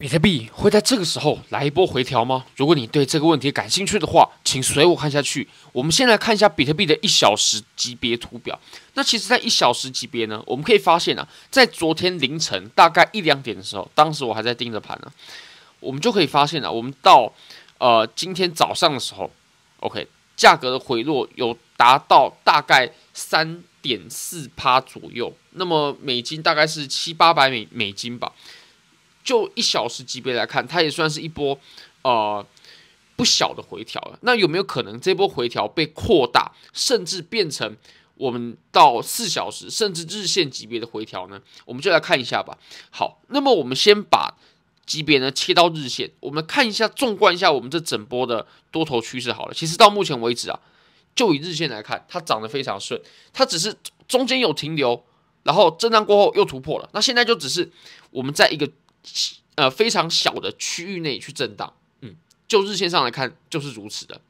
比特币会在这个时候来一波回调吗？如果你对这个问题感兴趣的话，请随我看下去。我们先来看一下比特币的一小时级别图表。那其实，在一小时级别呢，我们可以发现啊，在昨天凌晨大概一两点的时候，当时我还在盯着盘呢，我们就可以发现啊，我们到呃今天早上的时候，OK，价格的回落有达到大概三点四趴左右，那么美金大概是七八百美美金吧。就一小时级别来看，它也算是一波呃不小的回调了。那有没有可能这波回调被扩大，甚至变成我们到四小时甚至日线级别的回调呢？我们就来看一下吧。好，那么我们先把级别呢切到日线，我们看一下，纵观一下我们这整波的多头趋势好了。其实到目前为止啊，就以日线来看，它涨得非常顺，它只是中间有停留，然后震荡过后又突破了。那现在就只是我们在一个。呃，非常小的区域内去震荡，嗯，就日线上来看就是如此的。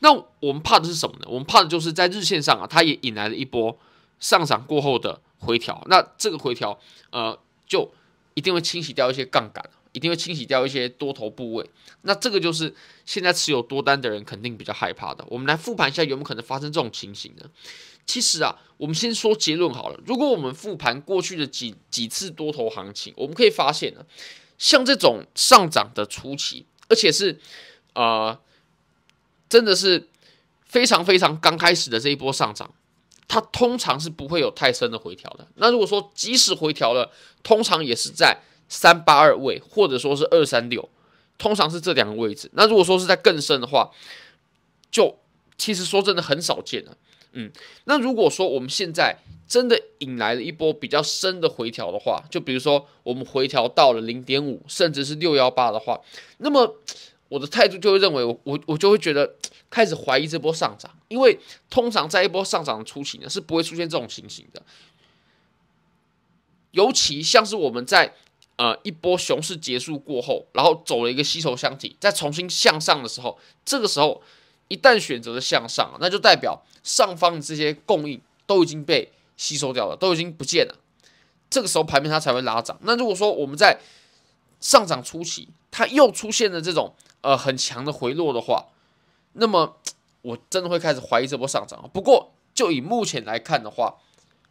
那我们怕的是什么呢？我们怕的就是在日线上啊，它也引来了一波上涨过后的回调。那这个回调，呃，就一定会清洗掉一些杠杆，一定会清洗掉一些多头部位。那这个就是现在持有多单的人肯定比较害怕的。我们来复盘一下，有没有可能发生这种情形呢？其实啊，我们先说结论好了。如果我们复盘过去的几几次多头行情，我们可以发现呢，像这种上涨的初期，而且是呃，真的是非常非常刚开始的这一波上涨，它通常是不会有太深的回调的。那如果说即使回调了，通常也是在三八二位，或者说是二三六，通常是这两个位置。那如果说是在更深的话，就其实说真的很少见了。嗯，那如果说我们现在真的引来了一波比较深的回调的话，就比如说我们回调到了零点五，甚至是六幺八的话，那么我的态度就会认为我我我就会觉得开始怀疑这波上涨，因为通常在一波上涨的初期呢是不会出现这种情形的，尤其像是我们在呃一波熊市结束过后，然后走了一个吸筹箱体，再重新向上的时候，这个时候。一旦选择了向上，那就代表上方的这些供应都已经被吸收掉了，都已经不见了。这个时候盘面它才会拉涨。那如果说我们在上涨初期，它又出现了这种呃很强的回落的话，那么我真的会开始怀疑这波上涨。不过就以目前来看的话，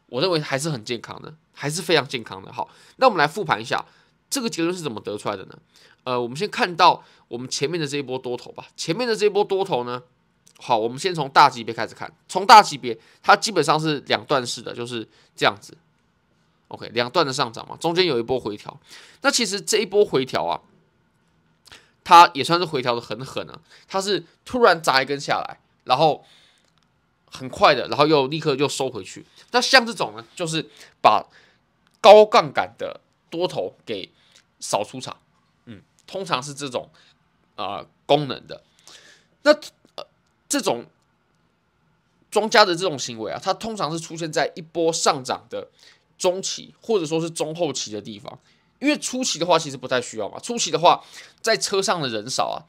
我认为还是很健康的，还是非常健康的。好，那我们来复盘一下这个结论是怎么得出来的呢？呃，我们先看到我们前面的这一波多头吧。前面的这一波多头呢，好，我们先从大级别开始看。从大级别，它基本上是两段式的，就是这样子。OK，两段的上涨嘛，中间有一波回调。那其实这一波回调啊，它也算是回调的很狠啊。它是突然砸一根下来，然后很快的，然后又立刻又收回去。那像这种呢，就是把高杠杆的多头给扫出场。嗯。通常是这种啊、呃、功能的，那、呃、这种庄家的这种行为啊，它通常是出现在一波上涨的中期或者说是中后期的地方，因为初期的话其实不太需要嘛，初期的话在车上的人少啊，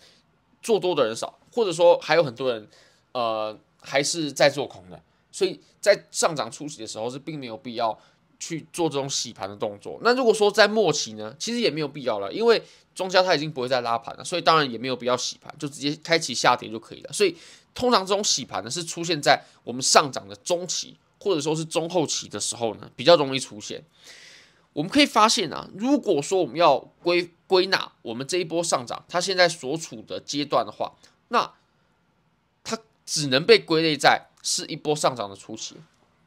做多的人少，或者说还有很多人呃还是在做空的，所以在上涨初期的时候是并没有必要去做这种洗盘的动作。那如果说在末期呢，其实也没有必要了，因为庄家他已经不会再拉盘了，所以当然也没有必要洗盘，就直接开启下跌就可以了。所以通常这种洗盘呢，是出现在我们上涨的中期或者说是中后期的时候呢，比较容易出现。我们可以发现啊，如果说我们要归归纳我们这一波上涨，它现在所处的阶段的话，那它只能被归类在是一波上涨的初期，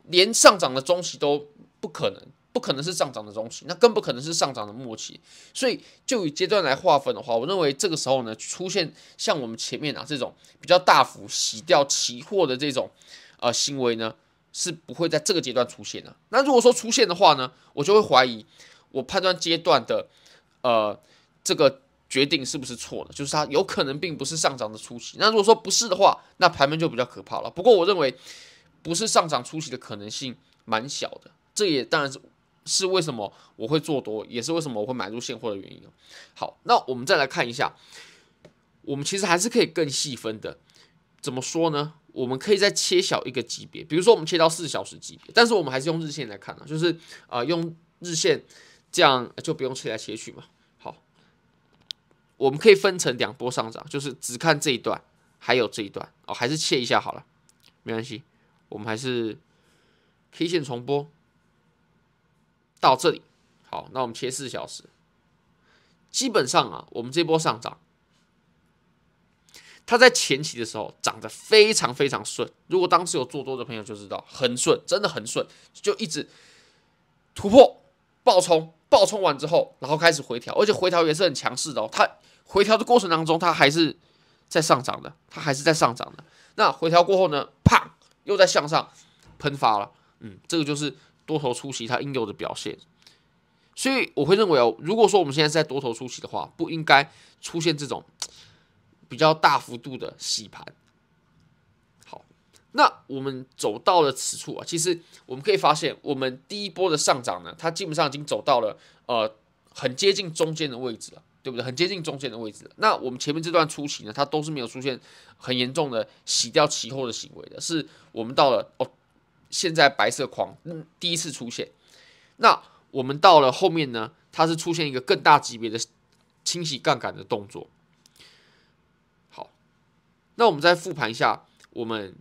连上涨的中期都不可能。不可能是上涨的中期，那更不可能是上涨的末期，所以就以阶段来划分的话，我认为这个时候呢，出现像我们前面啊这种比较大幅洗掉期货的这种呃行为呢，是不会在这个阶段出现的。那如果说出现的话呢，我就会怀疑我判断阶段的呃这个决定是不是错的，就是它有可能并不是上涨的初期。那如果说不是的话，那盘面就比较可怕了。不过我认为不是上涨初期的可能性蛮小的，这也当然是。是为什么我会做多，也是为什么我会买入现货的原因。好，那我们再来看一下，我们其实还是可以更细分的。怎么说呢？我们可以再切小一个级别，比如说我们切到四小时级别，但是我们还是用日线来看啊，就是啊、用日线这样就不用切来切去嘛。好，我们可以分成两波上涨，就是只看这一段，还有这一段哦，还是切一下好了，没关系，我们还是 K 线重播到这里。好，那我们切四小时，基本上啊，我们这波上涨，它在前期的时候涨得非常非常顺。如果当时有做多的朋友就知道，很顺，真的很顺，就一直突破、爆冲、爆冲完之后，然后开始回调，而且回调也是很强势的哦。它回调的过程当中，它还是在上涨的，它还是在上涨的。那回调过后呢，啪，又在向上喷发了。嗯，这个就是多头初期它应有的表现。所以我会认为哦，如果说我们现在是在多头初期的话，不应该出现这种比较大幅度的洗盘。好，那我们走到了此处啊，其实我们可以发现，我们第一波的上涨呢，它基本上已经走到了呃很接近中间的位置了，对不对？很接近中间的位置。那我们前面这段初期呢，它都是没有出现很严重的洗掉期货的行为的，是我们到了哦，现在白色框第一次出现，那。我们到了后面呢，它是出现一个更大级别的清洗杠杆的动作。好，那我们再复盘一下我们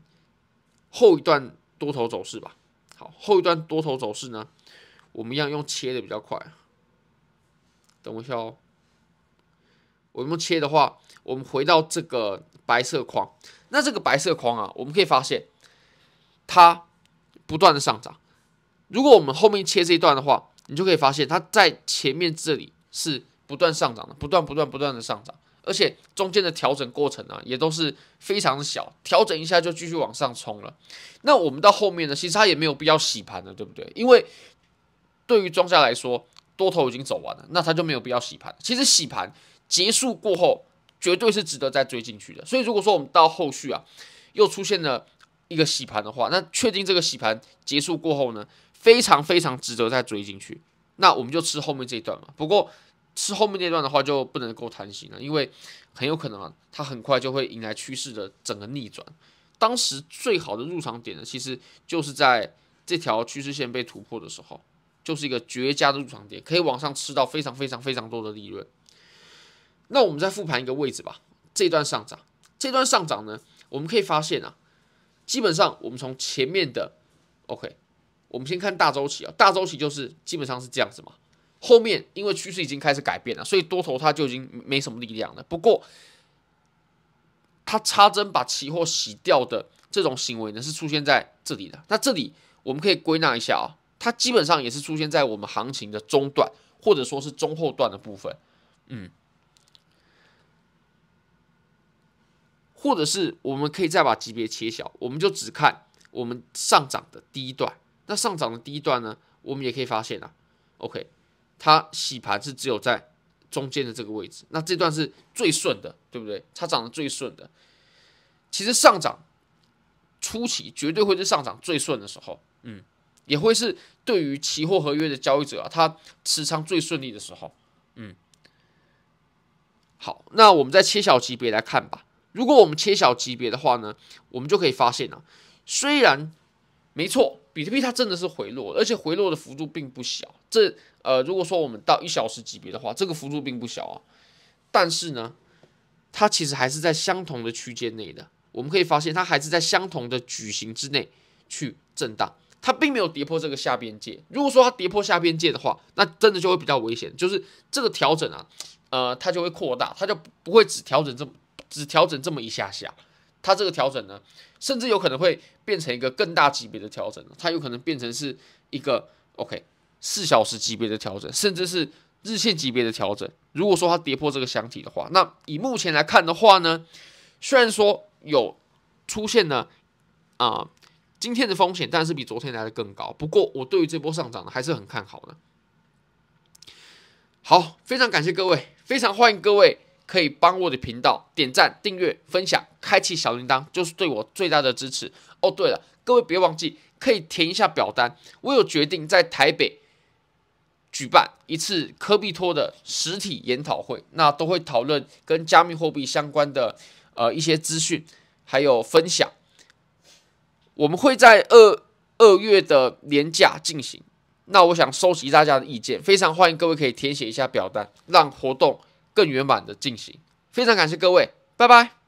后一段多头走势吧。好，后一段多头走势呢，我们一样用切的比较快。等我一下哦，我们切的话，我们回到这个白色框，那这个白色框啊，我们可以发现它不断的上涨。如果我们后面切这一段的话，你就可以发现，它在前面这里是不断上涨的，不断、不断、不断的上涨，而且中间的调整过程呢，也都是非常的小，调整一下就继续往上冲了。那我们到后面呢，其实它也没有必要洗盘了，对不对？因为对于庄家来说，多头已经走完了，那它就没有必要洗盘。其实洗盘结束过后，绝对是值得再追进去的。所以如果说我们到后续啊，又出现了一个洗盘的话，那确定这个洗盘结束过后呢，非常非常值得再追进去，那我们就吃后面这一段嘛。不过吃后面那段的话就不能够贪心了，因为很有可能啊，它很快就会迎来趋势的整个逆转。当时最好的入场点呢，其实就是在这条趋势线被突破的时候，就是一个绝佳的入场点，可以往上吃到非常非常非常多的利润。那我们再复盘一个位置吧，这段上涨，这段上涨呢，我们可以发现啊，基本上我们从前面的 OK。我们先看大周期啊，大周期就是基本上是这样子嘛。后面因为趋势已经开始改变了，所以多头它就已经没什么力量了。不过，它插针把期货洗掉的这种行为呢，是出现在这里的。那这里我们可以归纳一下啊，它基本上也是出现在我们行情的中段或者说是中后段的部分，嗯，或者是我们可以再把级别切小，我们就只看我们上涨的第一段。那上涨的第一段呢，我们也可以发现啊，OK，它洗盘是只有在中间的这个位置，那这段是最顺的，对不对？它涨得最顺的。其实上涨初期绝对会是上涨最顺的时候，嗯，也会是对于期货合约的交易者啊，他持仓最顺利的时候，嗯。好，那我们再切小级别来看吧。如果我们切小级别的话呢，我们就可以发现啊，虽然没错。比特币它真的是回落，而且回落的幅度并不小。这呃，如果说我们到一小时级别的话，这个幅度并不小啊。但是呢，它其实还是在相同的区间内的。我们可以发现，它还是在相同的矩形之内去震荡，它并没有跌破这个下边界。如果说它跌破下边界的话，那真的就会比较危险，就是这个调整啊，呃，它就会扩大，它就不会只调整这么只调整这么一下下。它这个调整呢，甚至有可能会变成一个更大级别的调整，它有可能变成是一个 OK 四小时级别的调整，甚至是日线级别的调整。如果说它跌破这个箱体的话，那以目前来看的话呢，虽然说有出现了啊、今天的风险，但是比昨天来的更高。不过我对于这波上涨呢，还是很看好的。好，非常感谢各位，非常欢迎各位。可以帮我的频道点赞、订阅、分享、开启小铃铛，就是对我最大的支持哦。对了，各位别忘记可以填一下表单。我有决定在台北举办一次科币托的实体研讨会，那都会讨论跟加密货币相关的呃一些资讯，还有分享。我们会在二二月的年假进行。那我想收集大家的意见，非常欢迎各位可以填写一下表单，让活动更圆满的进行。非常感谢各位，拜拜。